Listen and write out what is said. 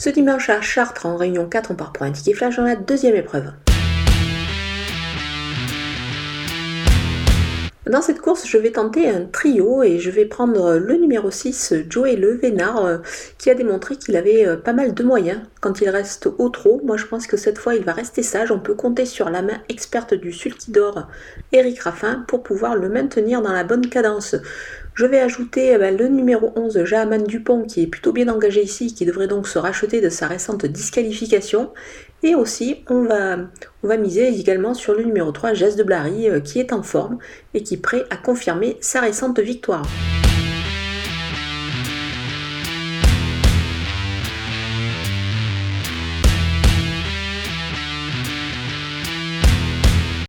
Ce dimanche à Chartres, en réunion 4, on part pour un ticket flash dans la deuxième épreuve. Dans cette course, je vais tenter un trio et je vais prendre le numéro 6, Joey Le Vénard, euh, qui a démontré qu'il avait euh, pas mal de moyens quand il reste au trot. Moi, je pense que cette fois, il va rester sage. On peut compter sur la main experte du sulkidor, Eric Raffin, pour pouvoir le maintenir dans la bonne cadence. Je vais ajouter eh ben, le numéro 11, Jahaman Dupont, qui est plutôt bien engagé ici, qui devrait donc se racheter de sa récente disqualification. Et aussi, on va, on va miser également sur le numéro 3, Jess de Blary, euh, qui est en forme et qui est prêt à confirmer sa récente victoire.